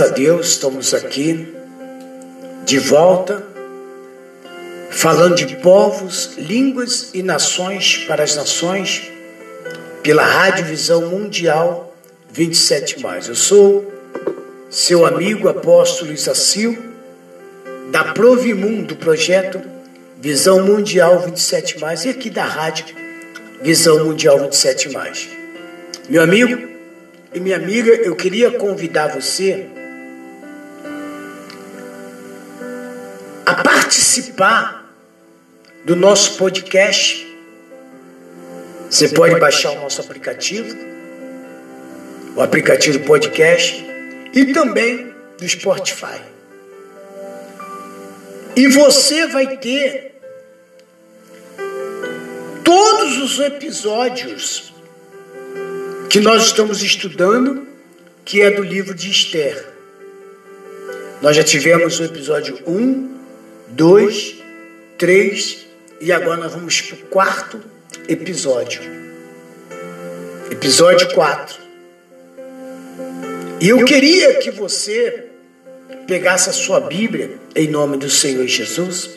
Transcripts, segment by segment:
A Deus estamos aqui de volta, falando de povos, línguas e nações para as nações, pela Rádio Visão Mundial 27. Eu sou seu amigo apóstolo Isacil, da Provimum, do projeto Visão Mundial 27, e aqui da Rádio Visão Mundial 27. Meu amigo, e minha amiga, eu queria convidar você participar do nosso podcast. Você pode baixar o nosso aplicativo, o aplicativo do podcast e também do Spotify. E você vai ter todos os episódios que nós estamos estudando, que é do livro de Esther. Nós já tivemos o episódio 1, 2, 3 e agora nós vamos para o quarto episódio. Episódio 4. E eu queria que você pegasse a sua Bíblia em nome do Senhor Jesus.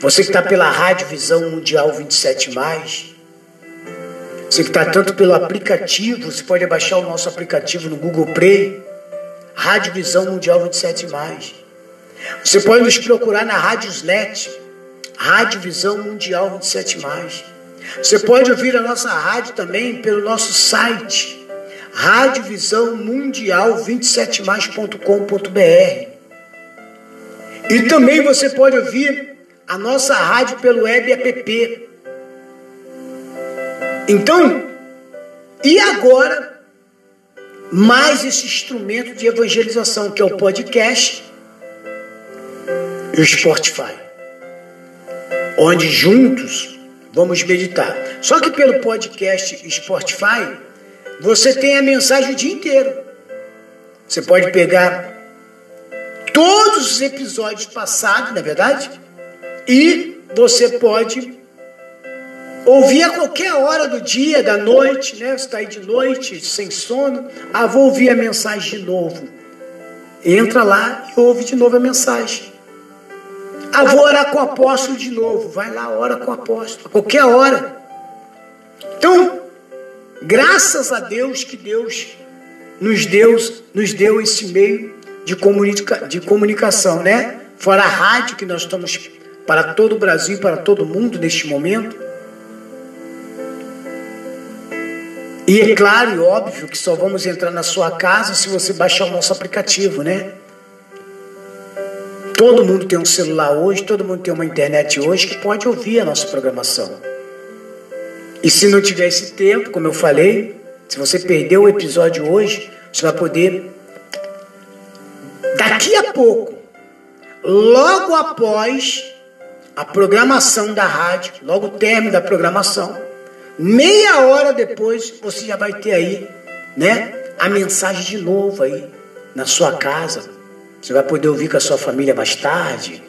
Você que está pela Rádio Visão Mundial 27 mais você que está tanto pelo aplicativo, você pode baixar o nosso aplicativo no Google Play, Rádio Visão Mundial 27. Você pode nos procurar na Rádiosnet, Rádio Visão Mundial 27. Você pode ouvir a nossa rádio também pelo nosso site, Rádio Visão Mundial 27mais.com.br. E também você pode ouvir a nossa rádio pelo web app então, e agora, mais esse instrumento de evangelização, que é o podcast e o Spotify, onde juntos vamos meditar. Só que pelo podcast Spotify, você tem a mensagem o dia inteiro. Você pode pegar todos os episódios passados, na é verdade, e você pode Ouvir a qualquer hora do dia, da noite, né? Você está aí de noite, sem sono. Ah, vou ouvir a mensagem de novo. Entra lá e ouve de novo a mensagem. Ah, vou orar com o apóstolo de novo. Vai lá, ora com o apóstolo, qualquer hora. Então, graças a Deus que Deus nos deu, nos deu esse meio de, comunica, de comunicação, né? Fora a rádio que nós estamos para todo o Brasil, para todo o mundo neste momento. E é claro e óbvio que só vamos entrar na sua casa se você baixar o nosso aplicativo, né? Todo mundo tem um celular hoje, todo mundo tem uma internet hoje que pode ouvir a nossa programação. E se não tiver esse tempo, como eu falei, se você perdeu o episódio hoje, você vai poder daqui a pouco, logo após a programação da rádio, logo o término da programação, Meia hora depois você já vai ter aí, né, a mensagem de novo aí na sua casa. Você vai poder ouvir com a sua família mais tarde,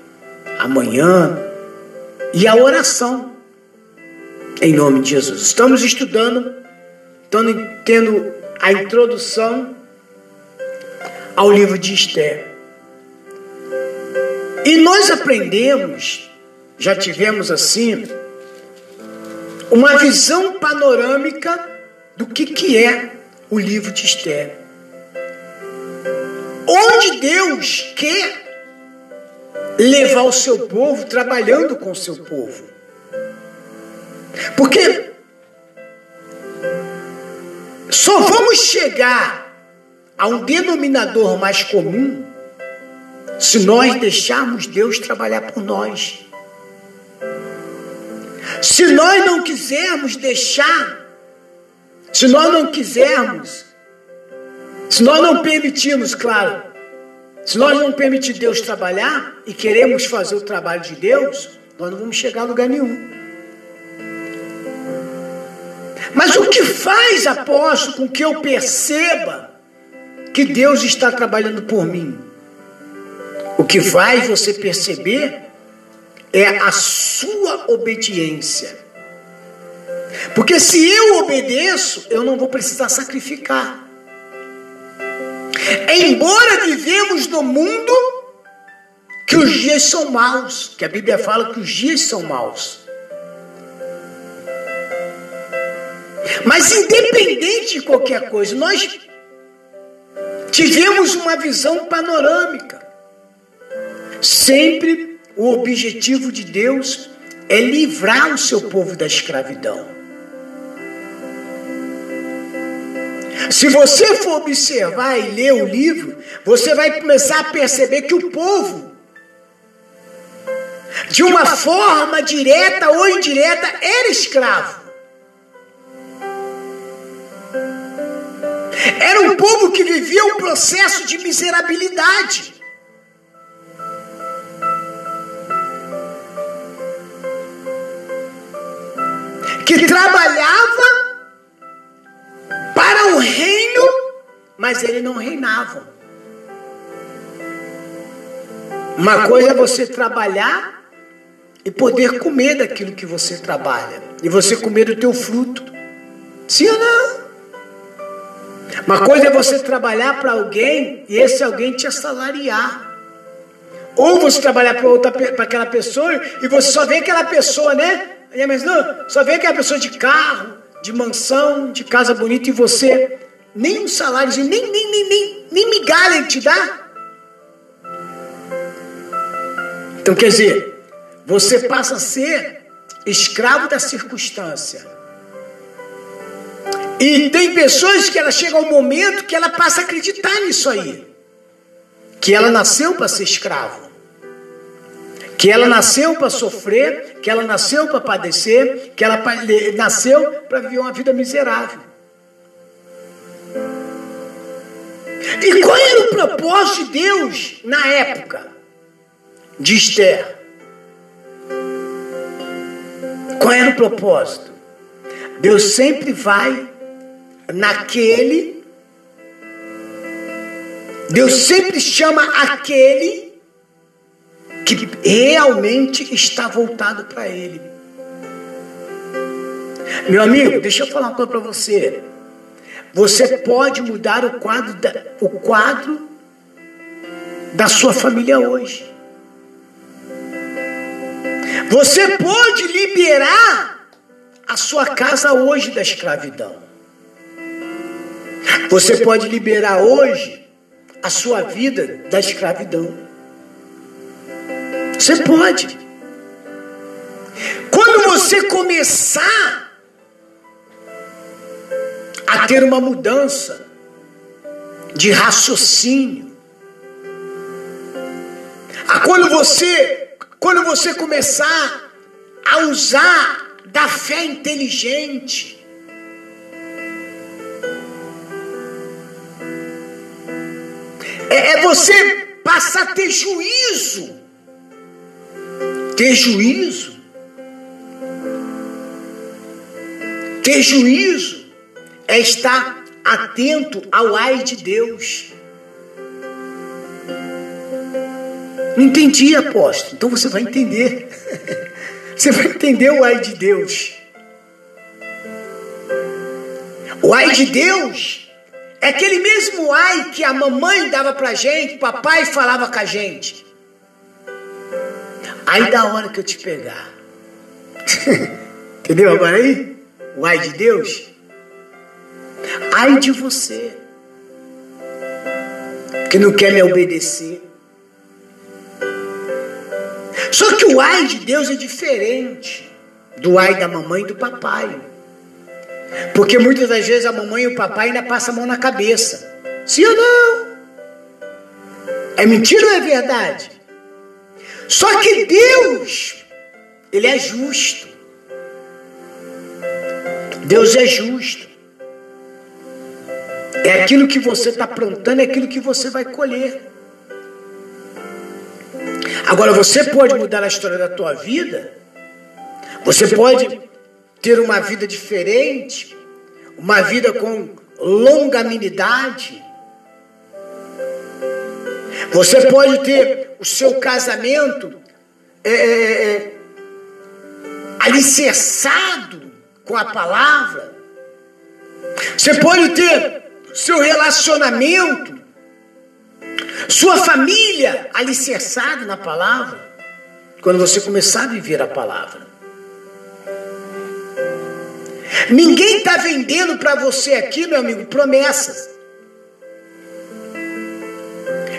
amanhã. E a oração. Em nome de Jesus. Estamos estudando, estamos tendo a introdução ao livro de Esther. E nós aprendemos, já tivemos assim, uma visão panorâmica do que, que é o livro de Esther. Onde Deus quer levar o seu povo trabalhando com o seu povo. Porque só vamos chegar a um denominador mais comum se nós deixarmos Deus trabalhar por nós. Se nós não quisermos deixar, se nós não quisermos, se nós não permitirmos, claro, se nós não permitir Deus trabalhar e queremos fazer o trabalho de Deus, nós não vamos chegar a lugar nenhum. Mas o que faz, apóstolo, com que eu perceba que Deus está trabalhando por mim? O que faz você perceber é a sua obediência. Porque se eu obedeço, eu não vou precisar sacrificar. Embora vivemos no mundo que os dias são maus, que a Bíblia fala que os dias são maus. Mas independente de qualquer coisa, nós tivemos uma visão panorâmica. Sempre o objetivo de Deus é livrar o seu povo da escravidão. Se você for observar e ler o livro, você vai começar a perceber que o povo, de uma forma direta ou indireta, era escravo. Era um povo que vivia um processo de miserabilidade. que trabalhava mas ele não reinava. Uma coisa é você trabalhar e poder comer daquilo que você trabalha. E você comer do teu fruto. Sim ou não? Uma coisa é você trabalhar para alguém e esse alguém te assalariar. Ou você trabalhar para outra para aquela pessoa e você só vê aquela pessoa, né? Mas não, só vê que é a pessoa de carro, de mansão, de casa bonita e você nem um salário, nem, nem, nem, nem, nem migalha ele te dá. Então quer dizer, você passa a ser escravo da circunstância. E tem pessoas que ela chega ao momento que ela passa a acreditar nisso aí. Que ela nasceu para ser escravo que ela nasceu para sofrer, que ela nasceu para padecer, que ela nasceu para viver uma vida miserável. E qual era o propósito de Deus na época de Esther? Qual era o propósito? Deus sempre vai naquele. Deus sempre chama aquele que realmente está voltado para Ele. Meu amigo, deixa eu falar uma coisa para você. Você pode mudar o quadro, da, o quadro da sua família hoje. Você pode liberar a sua casa hoje da escravidão. Você pode liberar hoje a sua vida da escravidão. Você pode. Quando você começar a ter uma mudança de raciocínio, a quando você quando você começar a usar da fé inteligente, é, é você passar a ter juízo. Ter juízo. Ter juízo é estar atento ao ai de Deus. Não entendi, apóstolo. Então você vai entender. Você vai entender o ai de Deus. O ai de Deus é aquele mesmo ai que a mamãe dava pra gente, o papai falava com a gente. Aí da hora que eu te pegar. Entendeu agora aí? O ai de Deus? Ai de você. Que não quer me obedecer. Só que o ai de Deus é diferente do ai da mamãe e do papai. Porque muitas das vezes a mamãe e o papai ainda passam a mão na cabeça. Sim ou não? É mentira ou é verdade? Só que Deus, Ele é justo. Deus é justo. É aquilo que você está plantando, é aquilo que você vai colher. Agora, você pode mudar a história da tua vida, você pode ter uma vida diferente, uma vida com longanimidade. Você pode ter o seu casamento é, é, é, alicerçado com a palavra. Você pode ter seu relacionamento, sua família alicerçado na palavra, quando você começar a viver a palavra. Ninguém está vendendo para você aqui, meu amigo, promessas.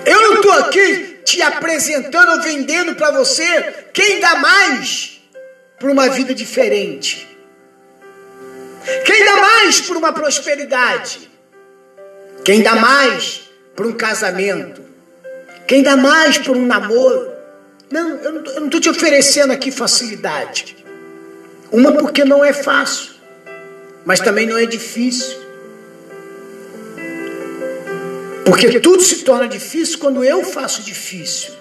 Eu não estou aqui te apresentando ou vendendo para você quem dá mais para uma vida diferente. Quem dá mais por uma prosperidade? Quem dá mais por um casamento? Quem dá mais por um namoro? Não, eu não estou te oferecendo aqui facilidade. Uma porque não é fácil, mas também não é difícil. Porque tudo se torna difícil quando eu faço difícil.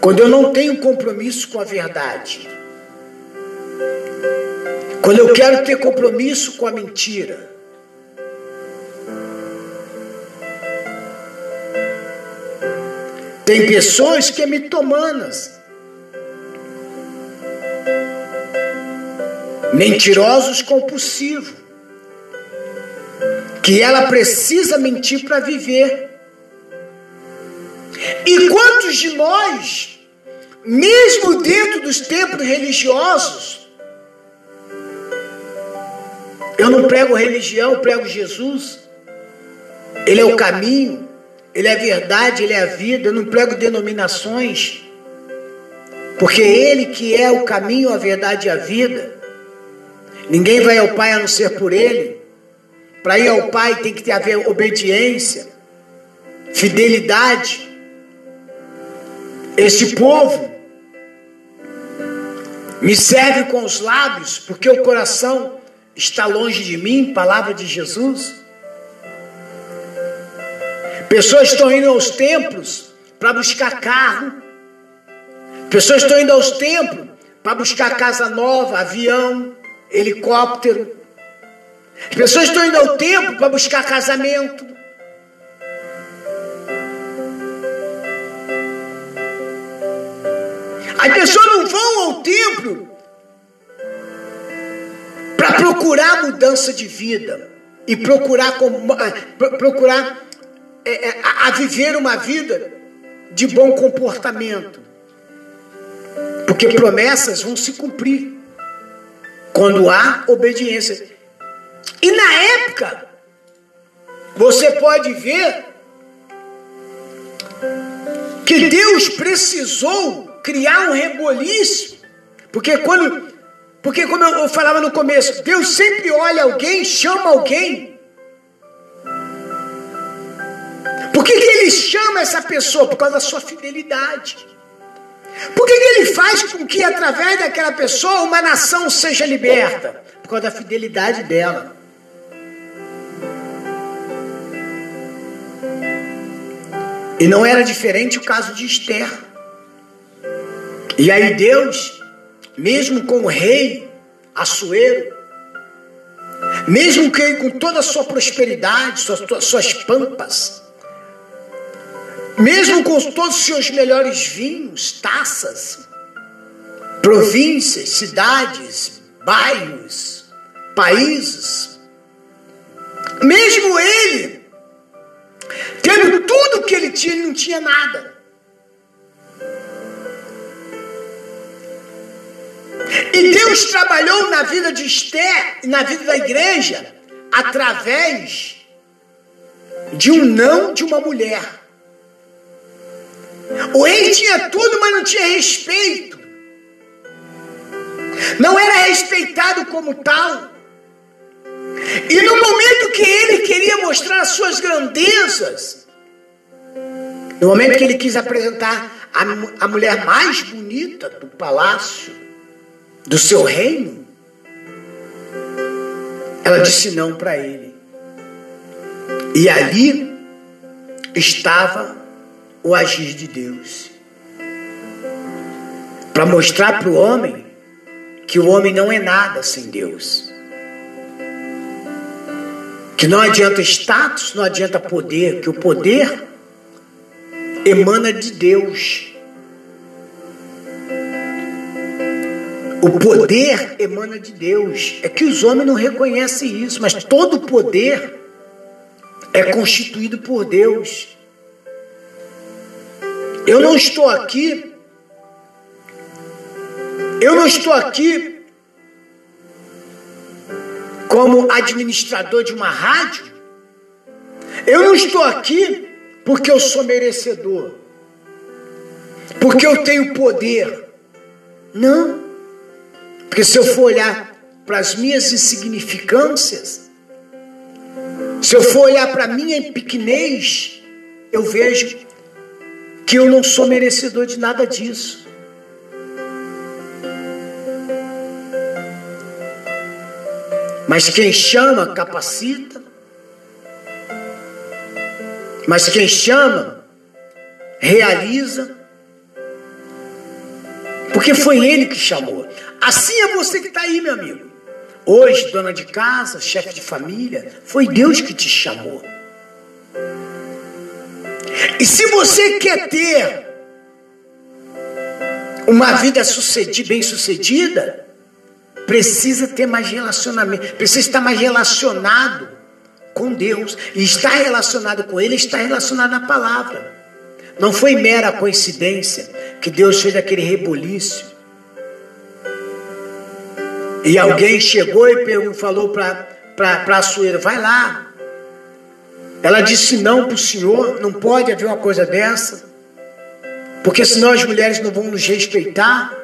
Quando eu não tenho compromisso com a verdade. Quando eu quero ter compromisso com a mentira. Tem pessoas que é mitomanas. Mentirosos compulsivos. Que ela precisa mentir para viver. E quantos de nós, mesmo dentro dos templos religiosos, eu não prego religião, eu prego Jesus. Ele é o caminho, ele é a verdade, ele é a vida. Eu não prego denominações. Porque ele que é o caminho, a verdade e a vida. Ninguém vai ao Pai a não ser por ele. Para ir ao Pai tem que ter haver obediência, fidelidade. Este povo me serve com os lábios, porque o coração está longe de mim, palavra de Jesus. Pessoas estão indo aos templos para buscar carro. Pessoas estão indo aos templos para buscar casa nova, avião, helicóptero. As pessoas estão indo ao templo para buscar casamento. As pessoas não vão ao templo para procurar mudança de vida e procurar, procurar é, é, a viver uma vida de bom comportamento. Porque promessas vão se cumprir quando há obediência. E na época, você pode ver que Deus precisou criar um reboliço, porque quando, porque como eu falava no começo, Deus sempre olha alguém, chama alguém Que, que ele chama essa pessoa? Por causa da sua fidelidade. Por que, que ele faz com que, através daquela pessoa, uma nação seja liberta? Por causa da fidelidade dela. E não era diferente o caso de Esther. E aí Deus, mesmo com o rei Assuero, mesmo que com toda a sua prosperidade, suas, suas pampas, mesmo com todos os seus melhores vinhos, taças, províncias, cidades, bairros, países, mesmo ele, tendo tudo que ele tinha, ele não tinha nada. E Deus trabalhou na vida de Esther e na vida da igreja através de um não de uma mulher. O rei tinha tudo, mas não tinha respeito. Não era respeitado como tal. E no momento que ele queria mostrar as suas grandezas, no momento que ele quis apresentar a, a mulher mais bonita do palácio, do seu reino, Ela disse não para ele. E ali estava o agir de Deus para mostrar para o homem que o homem não é nada sem Deus. Que não adianta status, não adianta poder, que o poder emana de Deus. O poder emana de Deus. É que os homens não reconhecem isso, mas todo poder é constituído por Deus. Eu não estou aqui. Eu não estou aqui como administrador de uma rádio. Eu não estou aqui porque eu sou merecedor. Porque eu tenho poder. Não. Porque se eu for olhar para as minhas insignificâncias, se eu for olhar para a minha pequenez, eu vejo que eu não sou merecedor de nada disso. Mas quem chama, capacita. Mas quem chama, realiza. Porque foi ele que chamou. Assim é você que está aí, meu amigo. Hoje, dona de casa, chefe de família, foi Deus que te chamou. E se você quer ter uma vida sucedida, bem sucedida, precisa ter mais relacionamento, precisa estar mais relacionado com Deus. E estar relacionado com Ele está relacionado à palavra. Não foi mera coincidência que Deus fez aquele reboliço. E alguém chegou e falou para a Sueira: vai lá, ela disse não para o senhor, não pode haver uma coisa dessa, porque senão as mulheres não vão nos respeitar.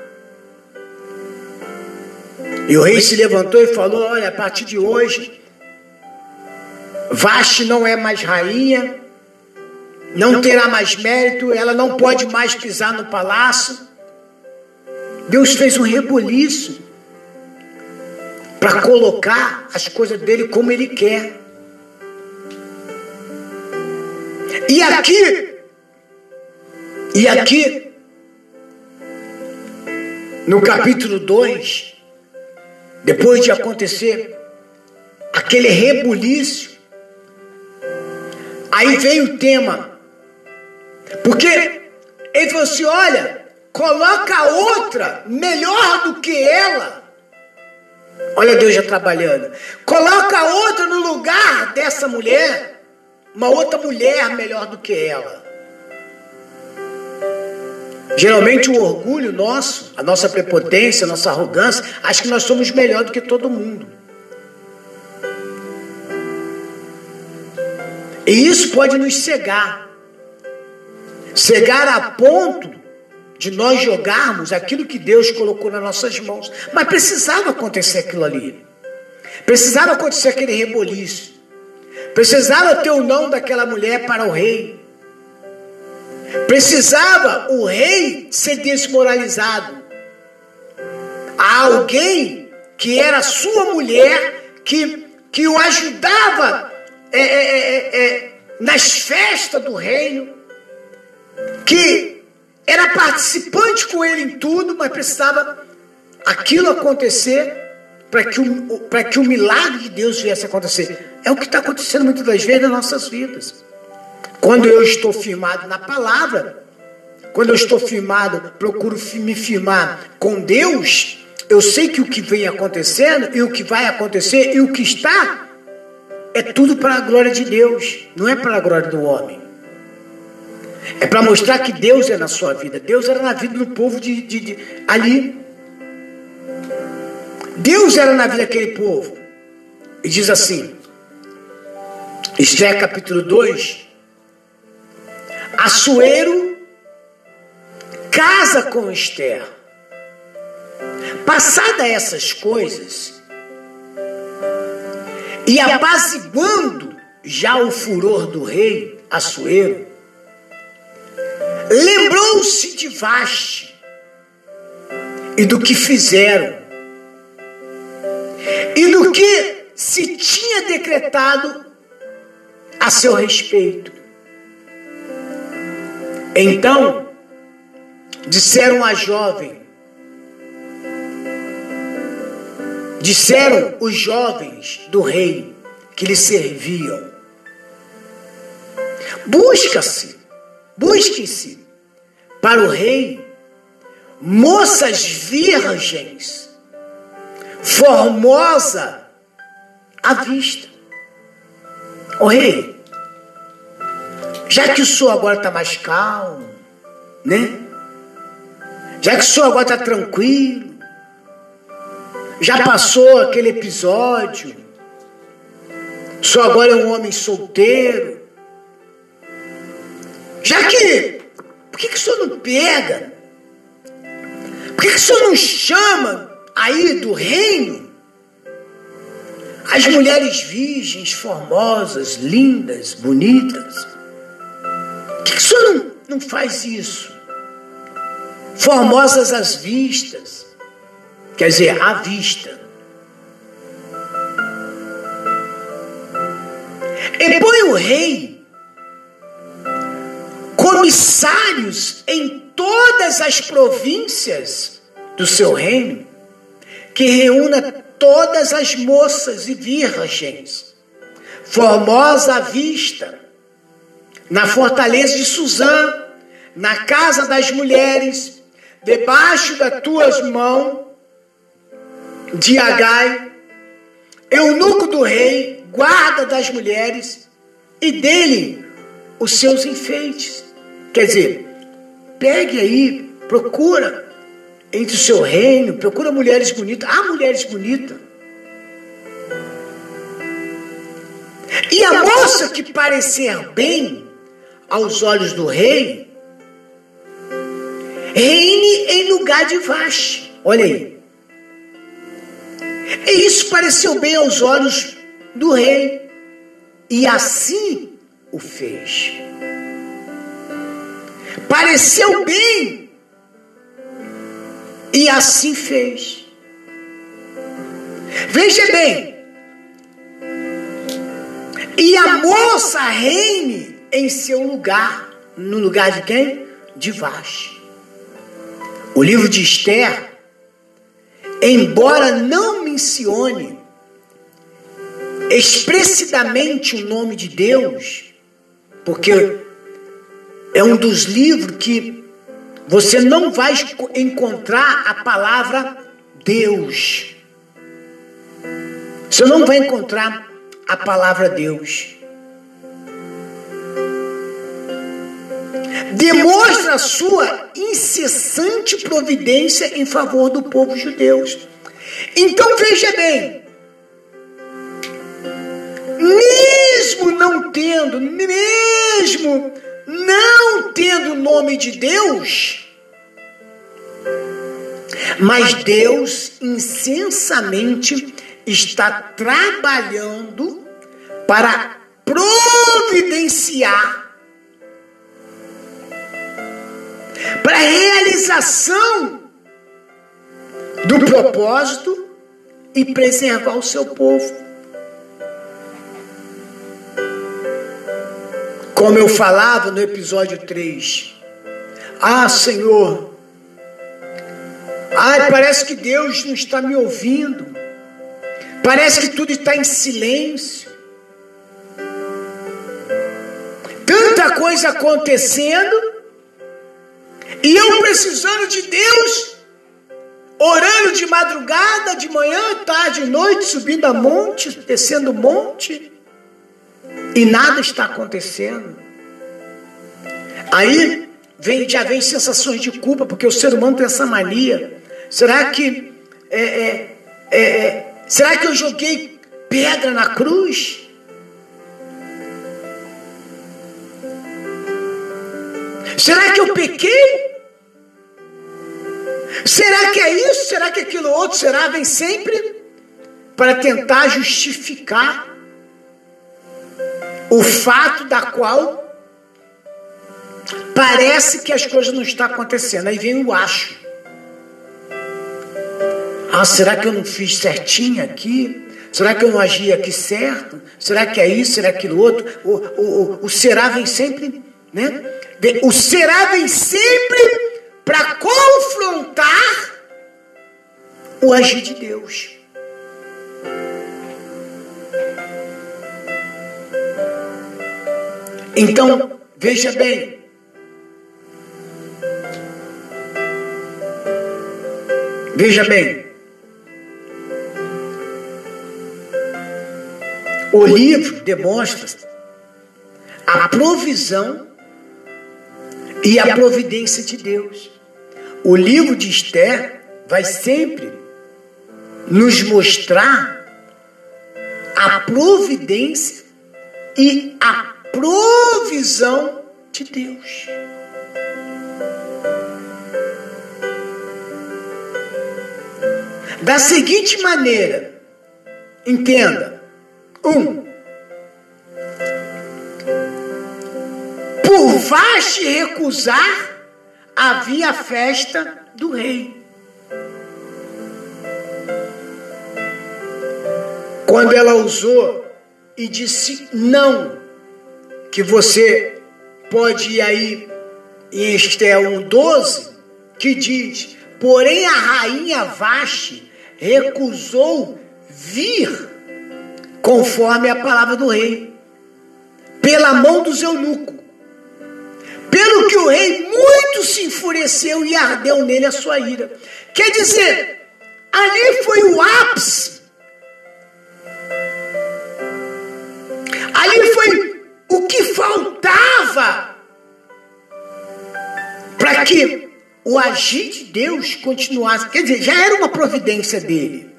E o rei se levantou e falou: Olha, a partir de hoje, Vaste não é mais rainha, não terá mais mérito, ela não pode mais pisar no palácio. Deus fez um reboliço para colocar as coisas dele como ele quer. E aqui, e aqui, no capítulo 2, depois de acontecer aquele rebuliço, aí vem o tema, porque ele falou assim: olha, coloca outra melhor do que ela. Olha Deus já trabalhando. Coloca outra no lugar dessa mulher uma outra mulher melhor do que ela. Geralmente o orgulho nosso, a nossa prepotência, a nossa arrogância, acha que nós somos melhor do que todo mundo. E isso pode nos cegar. Cegar a ponto de nós jogarmos aquilo que Deus colocou nas nossas mãos. Mas precisava acontecer aquilo ali. Precisava acontecer aquele reboliço. Precisava ter o não daquela mulher para o rei. Precisava o rei ser desmoralizado. Há alguém que era sua mulher, que, que o ajudava é, é, é, é, é nas festas do reino, que era participante com ele em tudo, mas precisava aquilo acontecer para que, o, que o milagre de Deus viesse a acontecer. É o que está acontecendo muitas das vezes nas nossas vidas. Quando eu estou firmado na palavra, quando eu estou firmado, procuro me firmar com Deus, eu sei que o que vem acontecendo e o que vai acontecer e o que está é tudo para a glória de Deus, não é para a glória do homem. É para mostrar que Deus é na sua vida. Deus era na vida do povo de, de, de ali. Deus era na vida daquele povo. E diz assim: Esther capítulo 2. Assuero casa com Esther. Passada essas coisas, e apaziguando já o furor do rei Assuero, lembrou-se de Vaste e do que fizeram, e do que se tinha decretado a seu respeito. Então, disseram a jovem, disseram os jovens do rei que lhe serviam: busca-se, busque-se para o rei moças virgens, formosa à vista. O rei, já que o senhor agora está mais calmo, né? Já que o senhor agora está tranquilo, já passou aquele episódio, o senhor agora é um homem solteiro. Já que, por que, que o senhor não pega? Por que, que o senhor não chama aí do reino as mulheres virgens, formosas, lindas, bonitas? Por que, que o senhor não, não faz isso? Formosas às vistas, quer dizer, à vista. E põe o rei comissários em todas as províncias do seu reino, que reúna todas as moças e virgens, formosa à vista, na fortaleza de Suzã, na casa das mulheres, debaixo das tuas mãos, de Agai, eunuco do rei, guarda das mulheres, e dele os seus enfeites. Quer dizer, pegue aí, procura entre o seu reino, procura mulheres bonitas. Há mulheres bonitas. E a moça que parecer bem aos olhos do rei, reine em lugar de Vaste. Olha aí. E isso pareceu bem aos olhos do rei. E assim o fez. Pareceu bem. E assim fez. Veja bem. E a moça reine em seu lugar. No lugar de quem? De Vaste. O livro de Esther, embora não mencione expressivamente o nome de Deus, porque é um dos livros que você não vai encontrar a palavra Deus. Você não vai encontrar a palavra Deus. Demonstra a sua incessante providência em favor do povo judeu. Então veja bem, mesmo não tendo, mesmo não tendo o nome de Deus, mas Deus insensamente está trabalhando para providenciar para a realização do propósito e preservar o seu povo. Como eu falava no episódio 3. Ah, Senhor. Ai, parece que Deus não está me ouvindo. Parece que tudo está em silêncio. Tanta coisa acontecendo. E eu precisando de Deus, orando de madrugada, de manhã, tarde, noite, subindo a monte, descendo monte e nada está acontecendo. Aí vem, já vem sensações de culpa, porque o ser humano tem essa mania. Será que é, é, é, é, será que eu joguei pedra na cruz? Será que eu pequei? Será que é isso? Será que aquilo outro será? Vem sempre para tentar justificar o fato da qual parece que as coisas não estão acontecendo. Aí vem o acho. Ah, será que eu não fiz certinho aqui? Será que eu não agi aqui certo? Será que é isso? Será aquilo outro? O, o, o, o será vem sempre, né? O será vem sempre para confrontar o agir de Deus. Então, veja bem. Veja bem. O livro demonstra a provisão e a providência de Deus. O livro de Esther vai sempre nos mostrar a providência e a provisão de Deus. Da seguinte maneira, entenda: um, por Vaste recusar, havia a festa do rei. Quando ela usou e disse não, que você pode ir aí em Esther 1,12, que diz: Porém a rainha Vaste recusou vir conforme a palavra do rei, pela mão do eunuco. Pelo que o rei muito se enfureceu e ardeu nele a sua ira. Quer dizer, ali foi o ápice. Ali foi faltava para que o agir de Deus continuasse. Quer dizer, já era uma providência dele.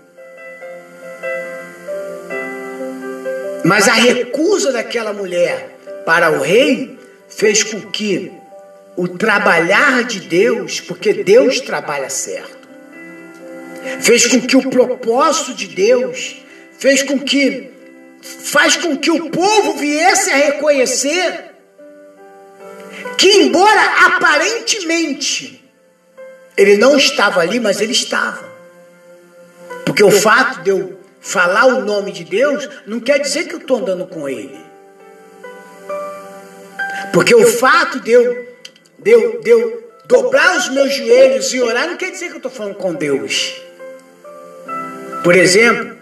Mas a recusa daquela mulher para o rei fez com que o trabalhar de Deus, porque Deus trabalha certo, fez com que o propósito de Deus, fez com que faz com que o povo viesse a reconhecer que embora aparentemente ele não estava ali, mas ele estava. Porque o fato de eu falar o nome de Deus não quer dizer que eu estou andando com ele. Porque o fato de eu, de, eu, de eu dobrar os meus joelhos e orar não quer dizer que eu estou falando com Deus. Por exemplo,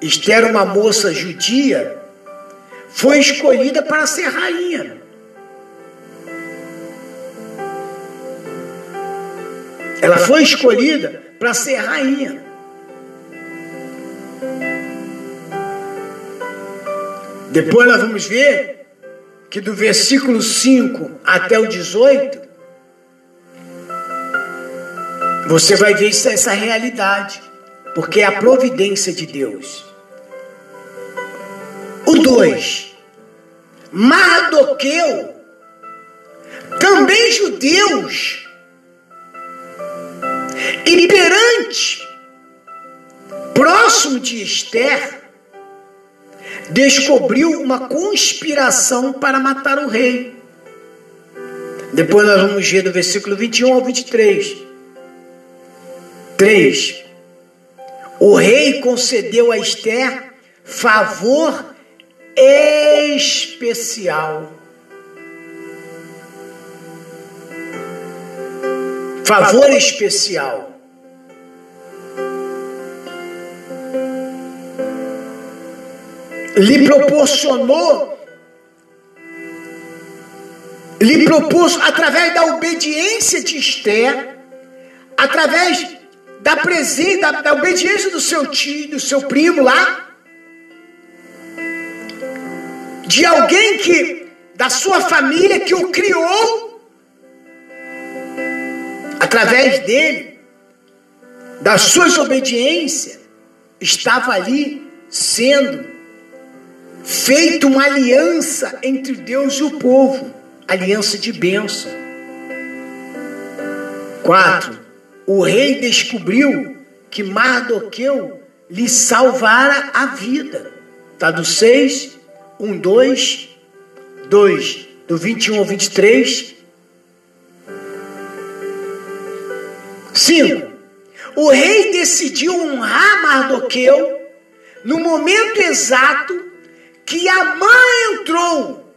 Esther, uma moça judia, foi escolhida para ser rainha. Ela foi escolhida para ser rainha. Depois nós vamos ver que do versículo 5 até o 18, você vai ver essa realidade, porque é a providência de Deus. O 2, Mardoqueu, também judeus, e próximo de Esther, descobriu uma conspiração para matar o rei. Depois nós vamos ver do versículo 21 ao 23. 3. O rei concedeu a Esther favor especial. Favor especial. lhe proporcionou, lhe propôs, através da obediência de Esther, através da presença, da, da obediência do seu tio, do seu primo lá, de alguém que, da sua família, que o criou, através dele, das suas obediências, estava ali sendo feito uma aliança entre Deus e o povo, aliança de bênção. 4. O rei descobriu que Mardoqueu lhe salvara a vida. Está do 6, 1, 2, 2, do 21 ao 23. 5. O rei decidiu honrar Mardoqueu no momento exato que a mãe entrou.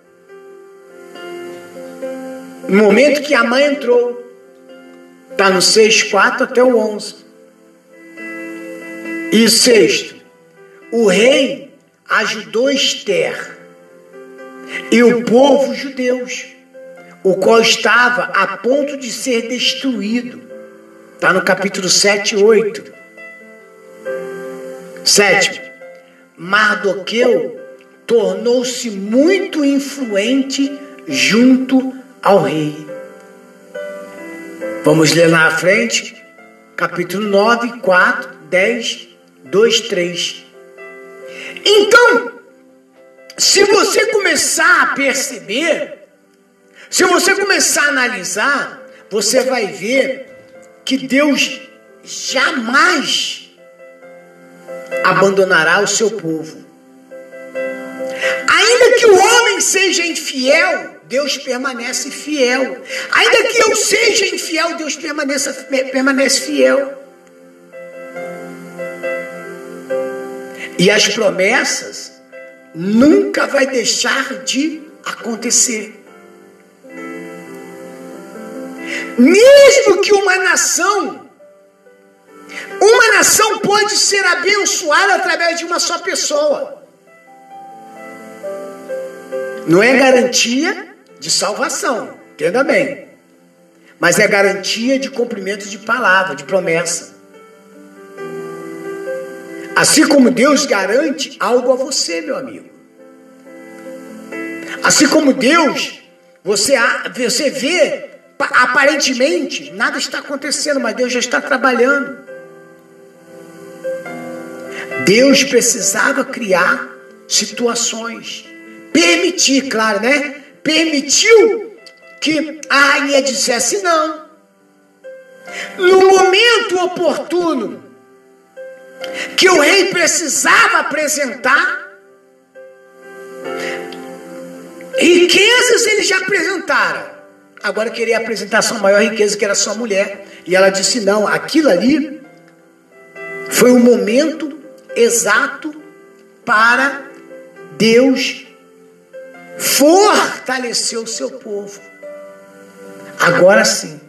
No momento que a mãe entrou. Está no 6, 4 até o 11. E sexto, o rei ajudou Esther e o povo judeus, o qual estava a ponto de ser destruído. Está no capítulo 7 e 8. Sétimo, Mardoqueu tornou-se muito influente junto ao rei. Vamos ler lá à frente, capítulo 9, 4, 10, 2, 3. Então, se você começar a perceber, se você começar a analisar, você vai ver que Deus jamais abandonará o seu povo. Ainda que o homem seja infiel, Deus permanece fiel. Ainda que eu seja infiel, Deus permaneça, permanece fiel. E as promessas nunca vai deixar de acontecer. Mesmo que uma nação, uma nação pode ser abençoada através de uma só pessoa. Não é garantia de salvação, entenda bem. Mas é garantia de cumprimento de palavra, de promessa. Assim como Deus garante algo a você, meu amigo. Assim como Deus, você, você vê, aparentemente, nada está acontecendo, mas Deus já está trabalhando. Deus precisava criar situações, permitir, claro, né? Permitiu que a rainha dissesse não. No momento oportuno, que o rei precisava apresentar, riquezas eles já apresentaram. Agora queria apresentar sua maior riqueza, que era sua mulher. E ela disse: não, aquilo ali foi o momento exato para Deus fortalecer o seu povo. Agora sim.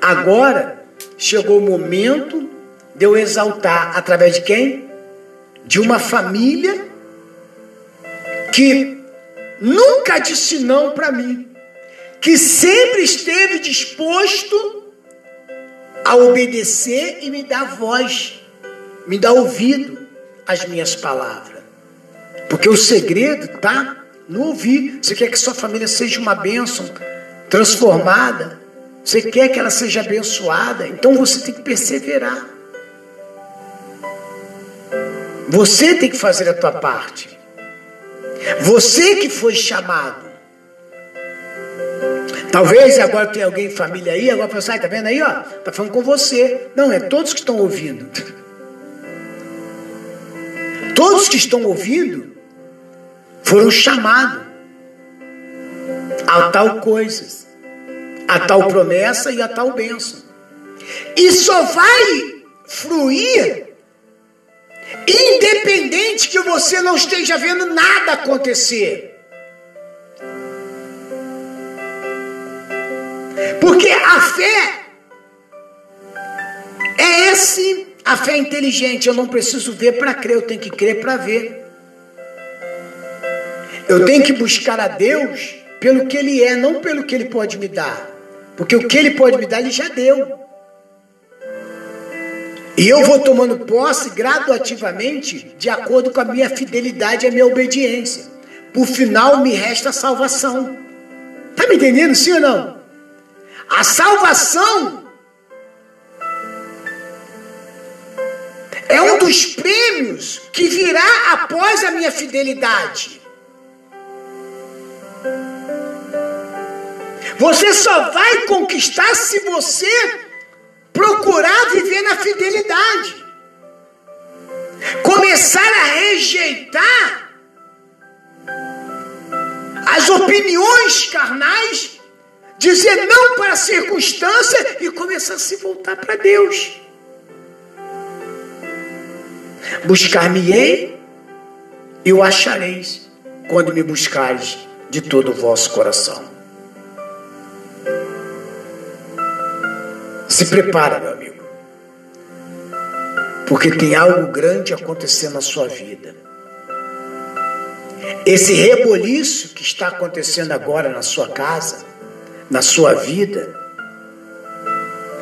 Agora chegou o momento de eu exaltar através de quem? De uma família que nunca disse não para mim, que sempre esteve disposto a obedecer e me dar voz, me dar ouvido às minhas palavras. Porque o segredo tá no ouvir. Você quer que sua família seja uma bênção, transformada? Você quer que ela seja abençoada? Então você tem que perseverar. Você tem que fazer a tua parte. Você que foi chamado. Talvez agora tem alguém família aí, agora fala assim, tá vendo aí, ó? Tá falando com você. Não, é todos que estão ouvindo. Todos que estão ouvindo foram chamados a tal coisas, a tal promessa e a tal bênção. E só vai fluir Independente que você não esteja vendo nada acontecer. Porque a fé é esse, a fé inteligente. Eu não preciso ver para crer, eu tenho que crer para ver. Eu tenho que buscar a Deus pelo que Ele é, não pelo que Ele pode me dar. Porque o que Ele pode me dar, Ele já deu. E eu vou tomando posse gradativamente de acordo com a minha fidelidade e a minha obediência. Por final me resta a salvação. Tá me entendendo, sim ou não? A salvação é um dos prêmios que virá após a minha fidelidade. Você só vai conquistar se você procurar viver na fidelidade, começar a rejeitar as opiniões carnais, dizer não para a circunstância e começar a se voltar para Deus. Buscar-me-ei e o achareis quando me buscares de todo o vosso coração. Se prepara, meu amigo, porque tem algo grande acontecendo na sua vida. Esse reboliço que está acontecendo agora na sua casa, na sua vida,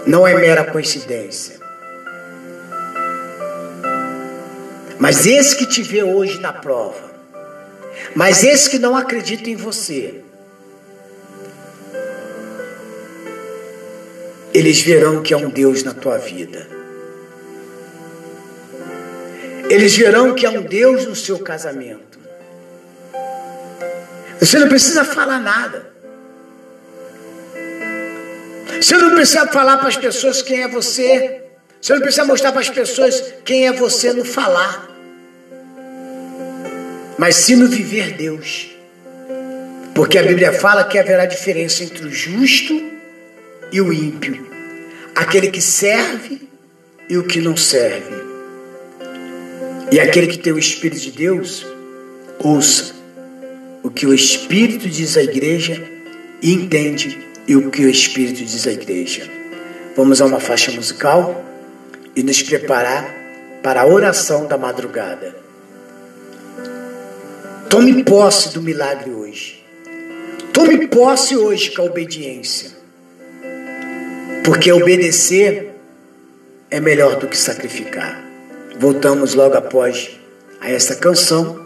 não é mera coincidência. Mas esse que te vê hoje na prova, mas esse que não acredita em você, eles verão que é um Deus na tua vida. Eles verão que é um Deus no seu casamento. Você não precisa falar nada. Você não precisa falar para as pessoas quem é você. Você não precisa mostrar para as pessoas quem é você no falar. Mas sim no viver Deus. Porque a Bíblia fala que haverá diferença entre o justo e o ímpio. Aquele que serve e o que não serve. E aquele que tem o Espírito de Deus, ouça o que o Espírito diz à igreja e entende e o que o Espírito diz à igreja. Vamos a uma faixa musical e nos preparar para a oração da madrugada. Tome posse do milagre hoje. Tome posse hoje com a obediência. Porque obedecer é melhor do que sacrificar. Voltamos logo após a essa canção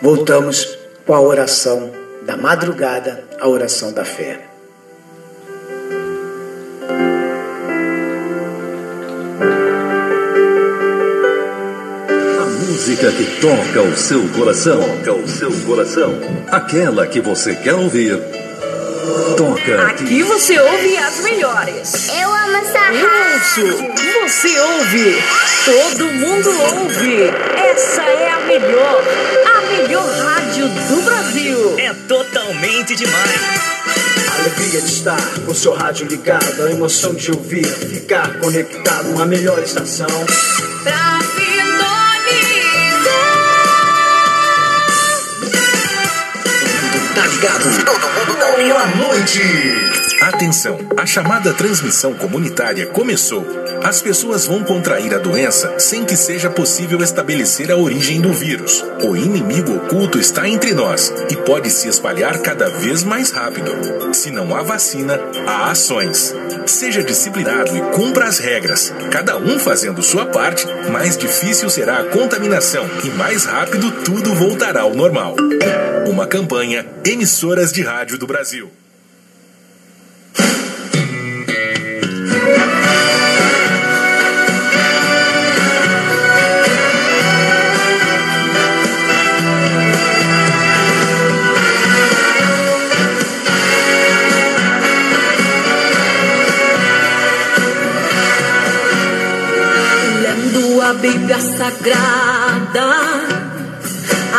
voltamos com a oração da madrugada, a oração da fé. A música que toca o seu coração, toca o seu coração, aquela que você quer ouvir. Toca aqui. Você ouve as melhores. Eu amo essa rádio. Você ouve. Todo mundo ouve. Essa é a melhor melhor rádio do Brasil. É totalmente demais. A alegria de estar com seu rádio ligado, a emoção de ouvir, ficar conectado, uma melhor estação. Pra sintonizar. Tá ligado? Todo mundo Boa noite. Atenção, a chamada transmissão comunitária começou. As pessoas vão contrair a doença sem que seja possível estabelecer a origem do vírus. O inimigo oculto está entre nós e pode se espalhar cada vez mais rápido. Se não há vacina, há ações. Seja disciplinado e cumpra as regras. Cada um fazendo sua parte, mais difícil será a contaminação e mais rápido tudo voltará ao normal. Uma campanha Emissoras de Rádio do Brasil. Sagrada,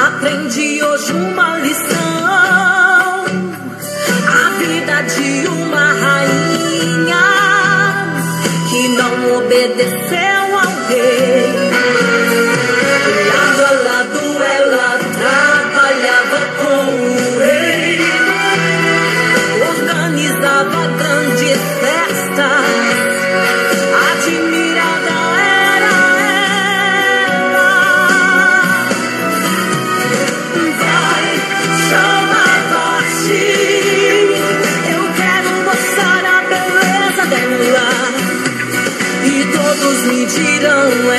aprendi hoje uma lição. A vida de uma rainha que não obedeceu ao rei. away.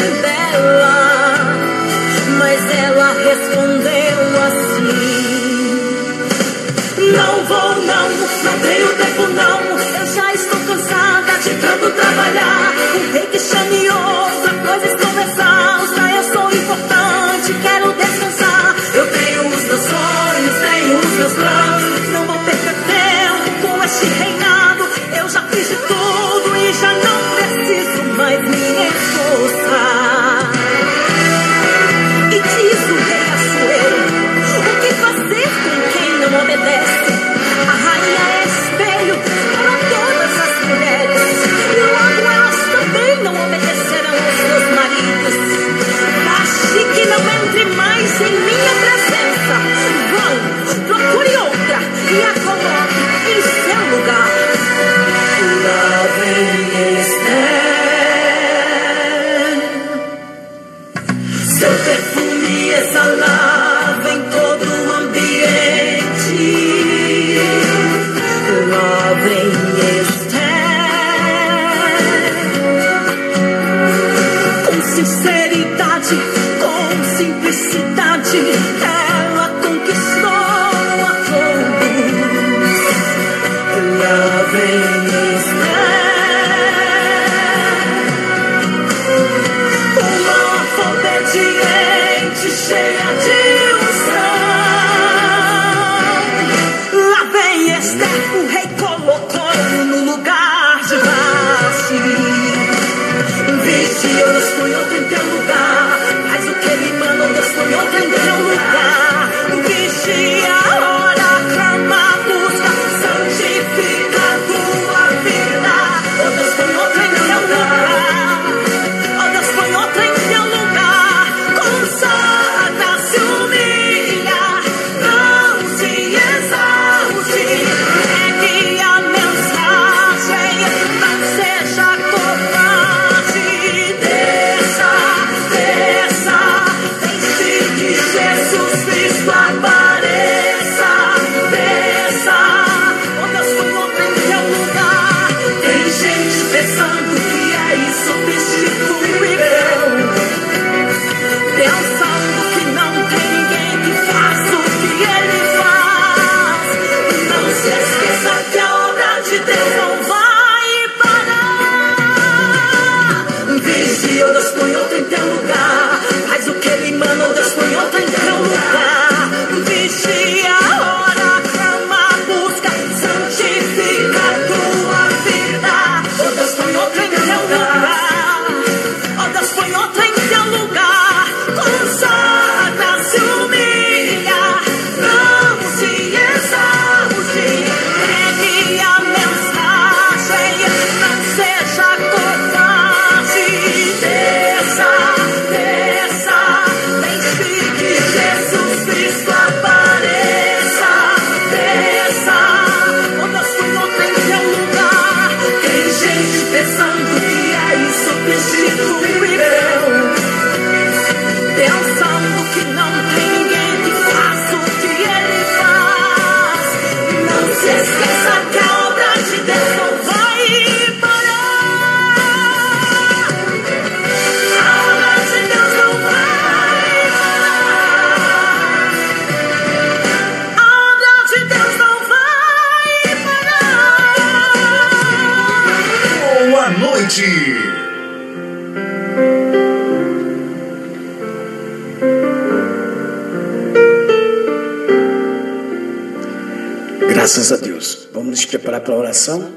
Preparar para a oração.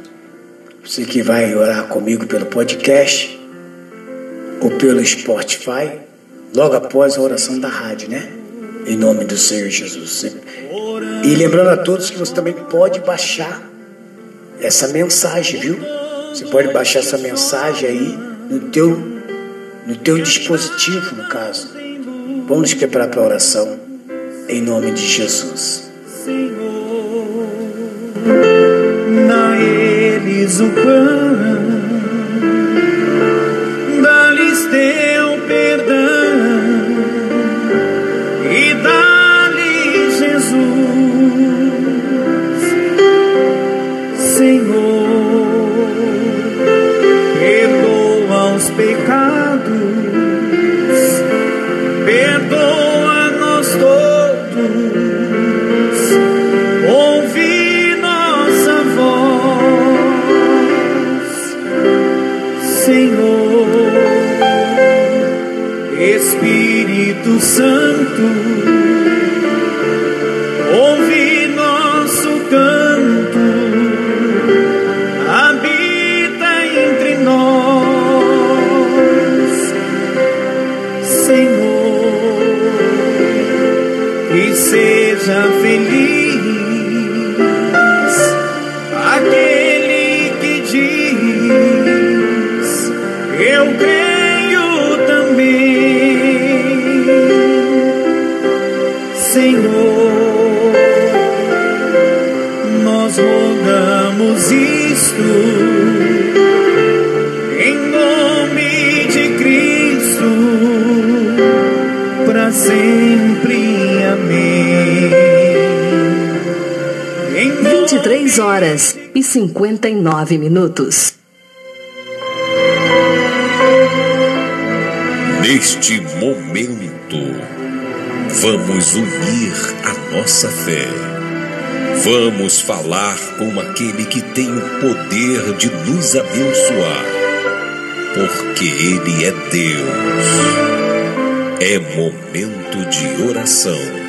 Você que vai orar comigo pelo podcast ou pelo Spotify, logo após a oração da rádio, né? Em nome do Senhor Jesus. E lembrando a todos que você também pode baixar essa mensagem, viu? Você pode baixar essa mensagem aí no teu, no teu dispositivo, no caso. Vamos preparar para a oração em nome de Jesus. Dá eles o Senhor, e seja feliz horas e 59 minutos. Neste momento, vamos unir a nossa fé. Vamos falar com aquele que tem o poder de nos abençoar, porque Ele é Deus. É momento de oração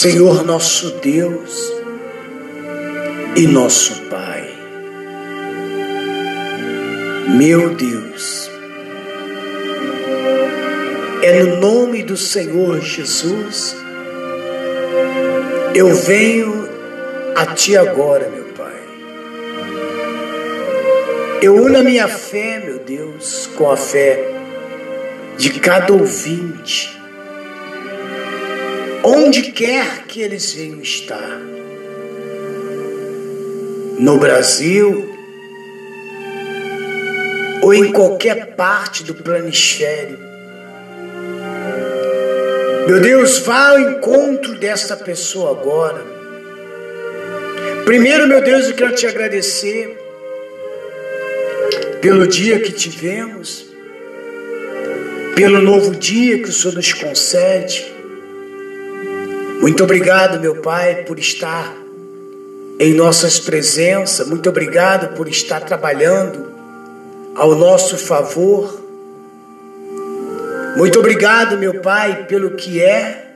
Senhor nosso Deus e nosso Pai. Meu Deus, é no nome do Senhor Jesus, eu venho a Ti agora, meu Pai. Eu uno a minha fé, meu Deus, com a fé de cada ouvinte onde quer que eles venham estar. No Brasil ou em qualquer parte do planisfério. Meu Deus, vá ao encontro dessa pessoa agora. Primeiro, meu Deus, eu quero te agradecer pelo dia que tivemos, pelo novo dia que o Senhor nos concede muito obrigado, meu Pai, por estar em nossas presenças. Muito obrigado por estar trabalhando ao nosso favor. Muito obrigado, meu Pai, pelo que é,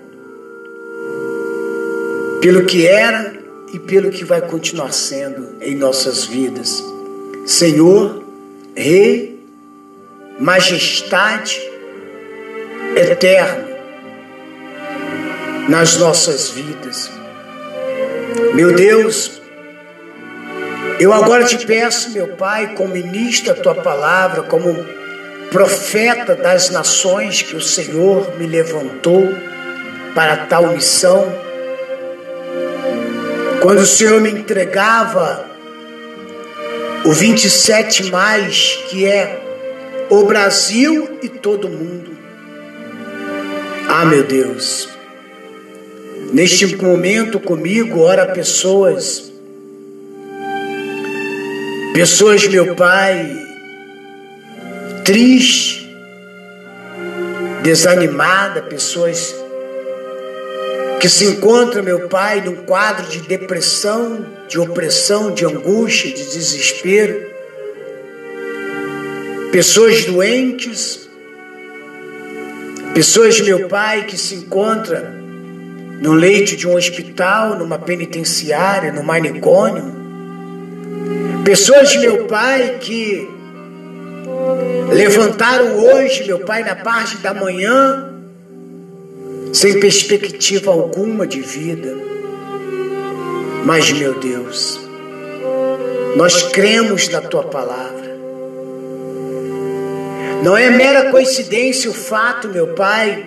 pelo que era e pelo que vai continuar sendo em nossas vidas. Senhor, Rei, Majestade eterno nas nossas vidas. Meu Deus, eu agora te peço, meu Pai, como ministro da tua palavra, como profeta das nações que o Senhor me levantou para tal missão. Quando o Senhor me entregava o 27 mais, que é o Brasil e todo mundo. Ah, meu Deus, Neste momento comigo, ora pessoas, pessoas, meu Pai, triste, desanimada, pessoas que se encontram, meu Pai, num quadro de depressão, de opressão, de angústia, de desespero, pessoas doentes, pessoas, meu Pai, que se encontram no leito de um hospital, numa penitenciária, no manicômio. Pessoas meu pai que levantaram hoje, meu pai, na parte da manhã, sem perspectiva alguma de vida. Mas, meu Deus, nós cremos na tua palavra. Não é mera coincidência o fato, meu Pai,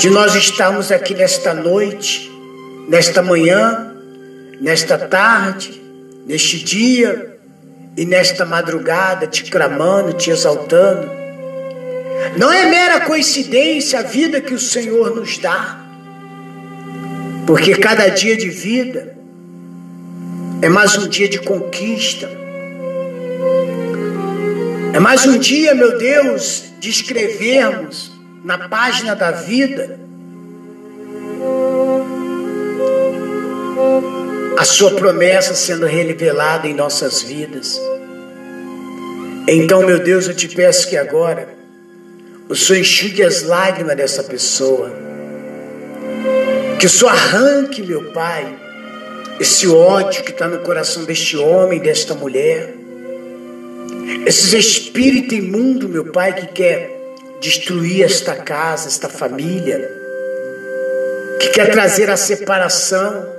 de nós estarmos aqui nesta noite, nesta manhã, nesta tarde, neste dia e nesta madrugada, te clamando, te exaltando. Não é mera coincidência a vida que o Senhor nos dá, porque cada dia de vida é mais um dia de conquista. É mais um dia, meu Deus, de escrevermos na página da vida, a Sua promessa sendo revelada em nossas vidas. Então, meu Deus, eu te peço que agora o Senhor enxugue as lágrimas dessa pessoa. Que o Senhor arranque, meu Pai, esse ódio que está no coração deste homem, desta mulher. Esses espíritos imundos, meu Pai, que quer destruir esta casa, esta família, que quer trazer a separação,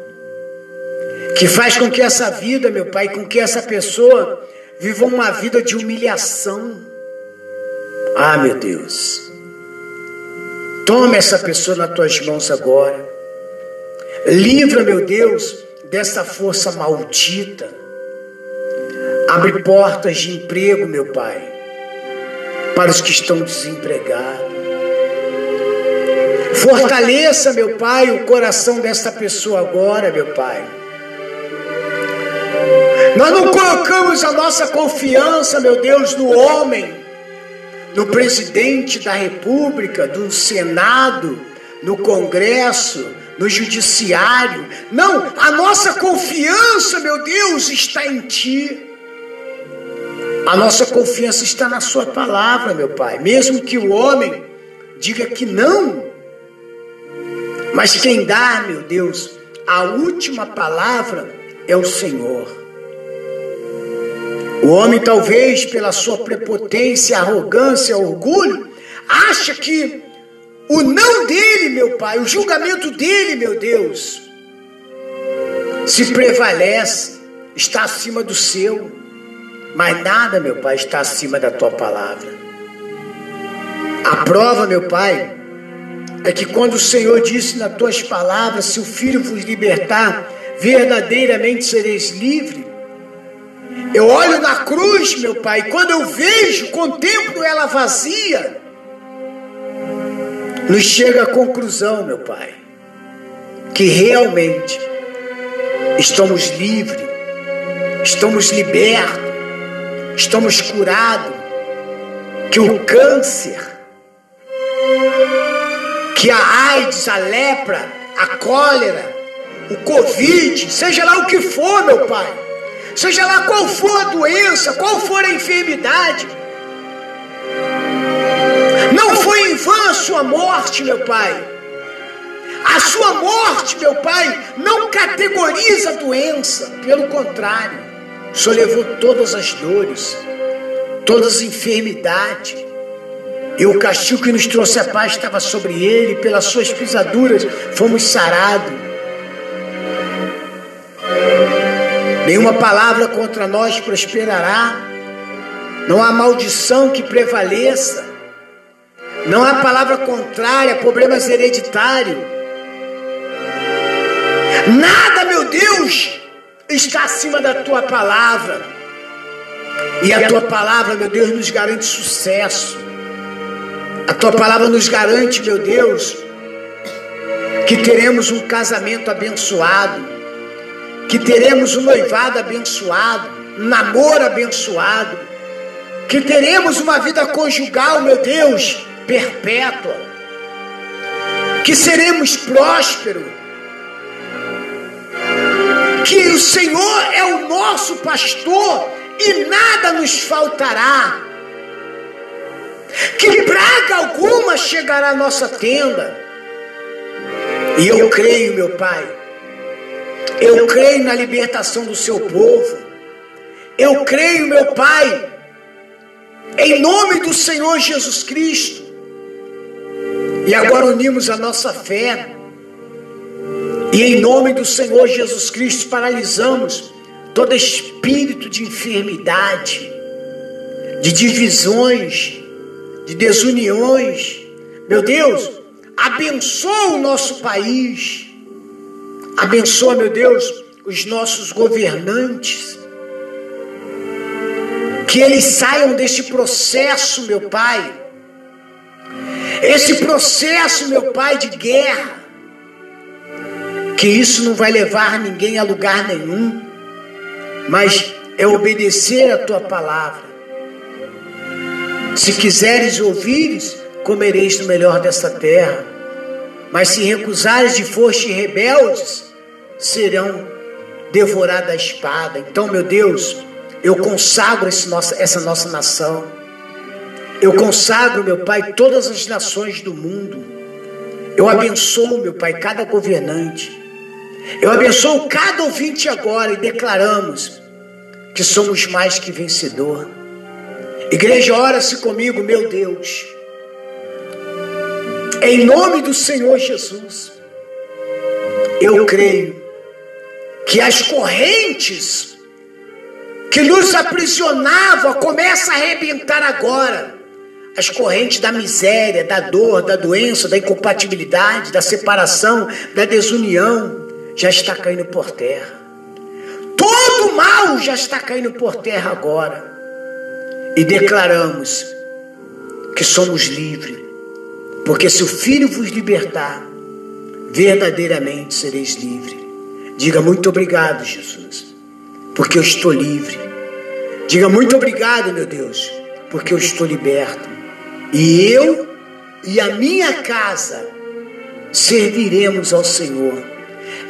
que faz com que essa vida, meu Pai, com que essa pessoa viva uma vida de humilhação. Ah, meu Deus. Toma essa pessoa nas tuas mãos agora. Livra, meu Deus, dessa força maldita. Abre portas de emprego, meu Pai, para os que estão desempregados. Fortaleça, meu Pai, o coração desta pessoa agora, meu Pai. Nós não colocamos a nossa confiança, meu Deus, no homem, no presidente da República, do Senado, no Congresso, no Judiciário. Não, a nossa confiança, meu Deus, está em Ti. A nossa confiança está na Sua palavra, meu Pai. Mesmo que o homem diga que não, mas quem dá, meu Deus, a última palavra é o Senhor. O homem, talvez pela sua prepotência, arrogância, orgulho, acha que o não dele, meu Pai, o julgamento dele, meu Deus, se prevalece, está acima do seu. Mas nada, meu Pai, está acima da tua palavra. A prova, meu Pai, é que quando o Senhor disse nas tuas palavras: Se o Filho vos libertar, verdadeiramente sereis livres. Eu olho na cruz, meu Pai, quando eu vejo, contemplo ela vazia, nos chega a conclusão, meu Pai, que realmente estamos livres, estamos libertos, estamos curados, que o câncer, que a AIDS, a lepra, a cólera, o Covid, seja lá o que for, meu Pai, seja lá qual for a doença, qual for a enfermidade, não foi em vão a sua morte, meu Pai. A sua morte, meu Pai, não categoriza a doença, pelo contrário, o Senhor levou todas as dores, todas as enfermidades, e o castigo que nos trouxe a paz estava sobre ele, pelas suas pisaduras fomos sarados. Nenhuma palavra contra nós prosperará, não há maldição que prevaleça, não há palavra contrária, problemas hereditários. Nada, meu está acima da tua palavra. E a tua palavra, meu Deus, nos garante sucesso. A tua palavra nos garante, meu Deus, que teremos um casamento abençoado, que teremos um noivado abençoado, um namoro abençoado, que teremos uma vida conjugal, meu Deus, perpétua, que seremos prósperos, que o Senhor é o nosso pastor e nada nos faltará, que praga alguma chegará à nossa tenda, e eu creio, meu Pai, eu creio na libertação do seu povo, eu creio, meu Pai, em nome do Senhor Jesus Cristo, e agora unimos a nossa fé. E em nome do Senhor Jesus Cristo paralisamos todo espírito de enfermidade, de divisões, de desuniões. Meu Deus, abençoa o nosso país. Abençoa, meu Deus, os nossos governantes. Que eles saiam deste processo, meu Pai esse processo, meu Pai, de guerra, que isso não vai levar ninguém a lugar nenhum, mas é obedecer a tua palavra. Se quiseres ouvires, comereis do melhor dessa terra. Mas se recusares de foste rebeldes, serão devorados à espada. Então, meu Deus, eu consagro nossa, essa nossa nação. Eu consagro, meu Pai, todas as nações do mundo. Eu abençoo, meu Pai, cada governante. Eu abençoo cada ouvinte agora e declaramos que somos mais que vencedor. Igreja, ora-se comigo, meu Deus. Em nome do Senhor Jesus, eu creio que as correntes que nos aprisionavam começam a arrebentar agora. As correntes da miséria, da dor, da doença, da incompatibilidade, da separação, da desunião, já está caindo por terra. Todo mal já está caindo por terra agora. E declaramos que somos livres. Porque se o Filho vos libertar, verdadeiramente sereis livres. Diga muito obrigado, Jesus, porque eu estou livre. Diga muito obrigado, meu Deus, porque eu estou liberto. E eu e a minha casa serviremos ao Senhor.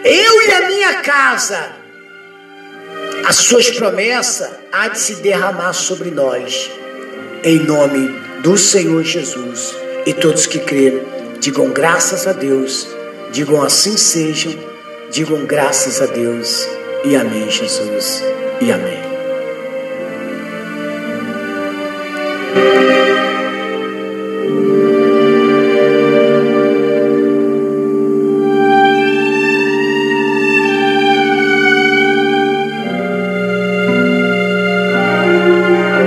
Eu e a minha casa, as suas promessas há de se derramar sobre nós, em nome do Senhor Jesus. E todos que creram, digam graças a Deus, digam assim sejam, digam graças a Deus, e amém, Jesus, e amém.